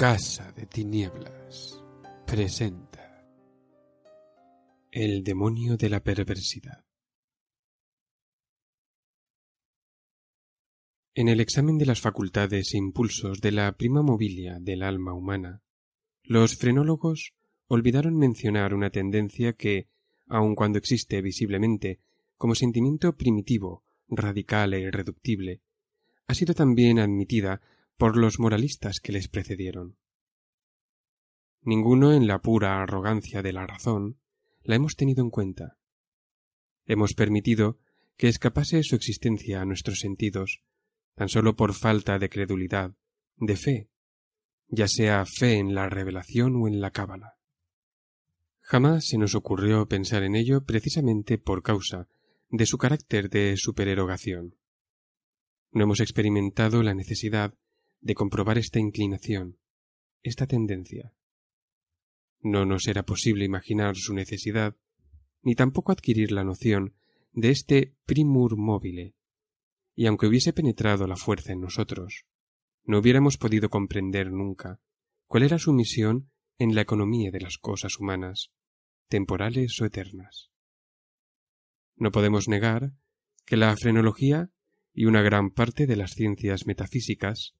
Casa de Tinieblas presenta El demonio de la perversidad. En el examen de las facultades e impulsos de la prima mobilia del alma humana, los frenólogos olvidaron mencionar una tendencia que, aun cuando existe visiblemente como sentimiento primitivo, radical e irreductible, ha sido también admitida por los moralistas que les precedieron. Ninguno en la pura arrogancia de la razón la hemos tenido en cuenta. Hemos permitido que escapase su existencia a nuestros sentidos, tan solo por falta de credulidad, de fe, ya sea fe en la revelación o en la cábala. Jamás se nos ocurrió pensar en ello precisamente por causa de su carácter de supererogación. No hemos experimentado la necesidad de comprobar esta inclinación, esta tendencia. No nos era posible imaginar su necesidad, ni tampoco adquirir la noción de este primur móvile, y aunque hubiese penetrado la fuerza en nosotros, no hubiéramos podido comprender nunca cuál era su misión en la economía de las cosas humanas, temporales o eternas. No podemos negar que la frenología y una gran parte de las ciencias metafísicas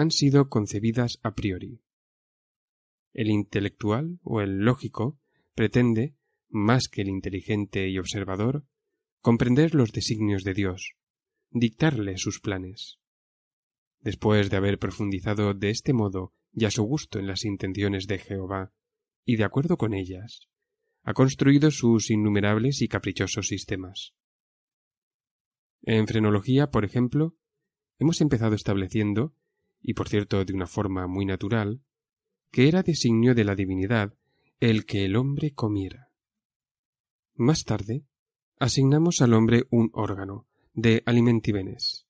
han sido concebidas a priori. El intelectual o el lógico pretende, más que el inteligente y observador, comprender los designios de Dios, dictarle sus planes. Después de haber profundizado de este modo y a su gusto en las intenciones de Jehová, y de acuerdo con ellas, ha construido sus innumerables y caprichosos sistemas. En frenología, por ejemplo, hemos empezado estableciendo y por cierto de una forma muy natural, que era designio de la divinidad el que el hombre comiera. Más tarde, asignamos al hombre un órgano, de alimentivenes,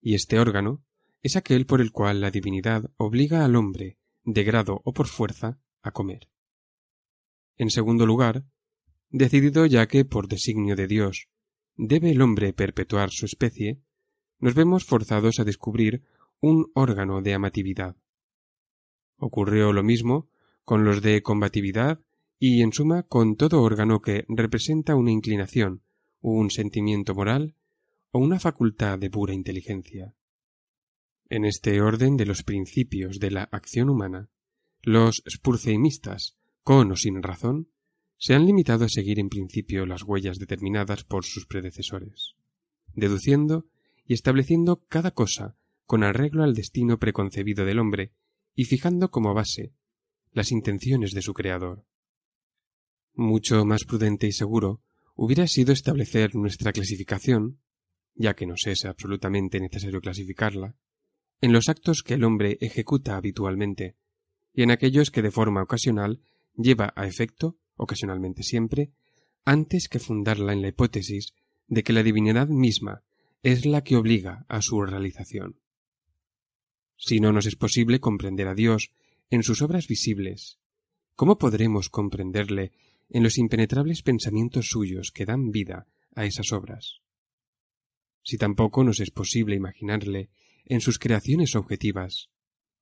y este órgano es aquel por el cual la divinidad obliga al hombre, de grado o por fuerza, a comer. En segundo lugar, decidido ya que, por designio de Dios, debe el hombre perpetuar su especie, nos vemos forzados a descubrir un órgano de amatividad. Ocurrió lo mismo con los de combatividad y, en suma, con todo órgano que representa una inclinación, un sentimiento moral o una facultad de pura inteligencia. En este orden de los principios de la acción humana, los spurceimistas, con o sin razón, se han limitado a seguir en principio las huellas determinadas por sus predecesores, deduciendo y estableciendo cada cosa con arreglo al destino preconcebido del hombre y fijando como base las intenciones de su Creador. Mucho más prudente y seguro hubiera sido establecer nuestra clasificación, ya que nos es absolutamente necesario clasificarla, en los actos que el hombre ejecuta habitualmente y en aquellos que de forma ocasional lleva a efecto, ocasionalmente siempre, antes que fundarla en la hipótesis de que la divinidad misma es la que obliga a su realización. Si no nos es posible comprender a Dios en sus obras visibles, ¿cómo podremos comprenderle en los impenetrables pensamientos suyos que dan vida a esas obras? Si tampoco nos es posible imaginarle en sus creaciones objetivas,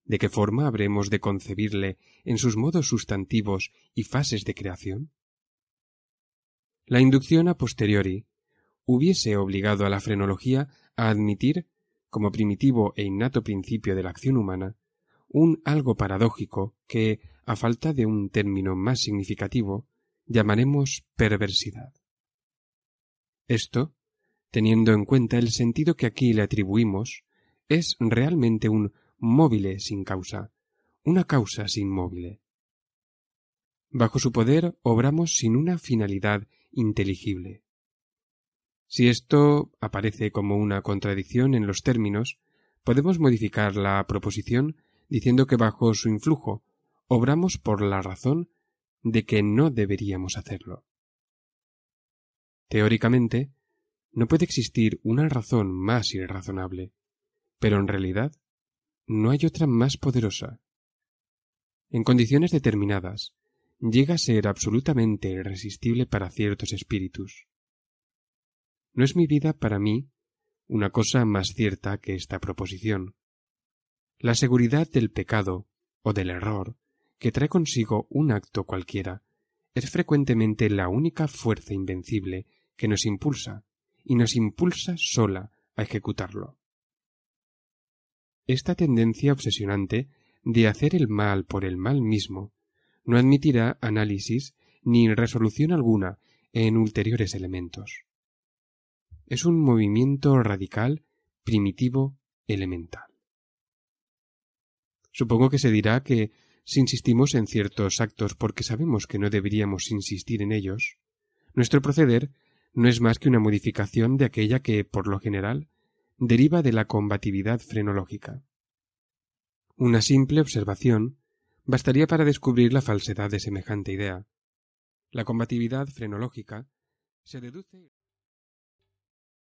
¿de qué forma habremos de concebirle en sus modos sustantivos y fases de creación? La inducción a posteriori hubiese obligado a la frenología a admitir como primitivo e innato principio de la acción humana, un algo paradójico que, a falta de un término más significativo, llamaremos perversidad. Esto, teniendo en cuenta el sentido que aquí le atribuimos, es realmente un móvil sin causa, una causa sin móvil. Bajo su poder obramos sin una finalidad inteligible. Si esto aparece como una contradicción en los términos, podemos modificar la proposición diciendo que bajo su influjo obramos por la razón de que no deberíamos hacerlo. Teóricamente, no puede existir una razón más irrazonable, pero en realidad no hay otra más poderosa. En condiciones determinadas, llega a ser absolutamente irresistible para ciertos espíritus. No es mi vida para mí una cosa más cierta que esta proposición. La seguridad del pecado o del error que trae consigo un acto cualquiera es frecuentemente la única fuerza invencible que nos impulsa y nos impulsa sola a ejecutarlo. Esta tendencia obsesionante de hacer el mal por el mal mismo no admitirá análisis ni resolución alguna en ulteriores elementos. Es un movimiento radical, primitivo, elemental. Supongo que se dirá que si insistimos en ciertos actos porque sabemos que no deberíamos insistir en ellos, nuestro proceder no es más que una modificación de aquella que, por lo general, deriva de la combatividad frenológica. Una simple observación bastaría para descubrir la falsedad de semejante idea. La combatividad frenológica se deduce.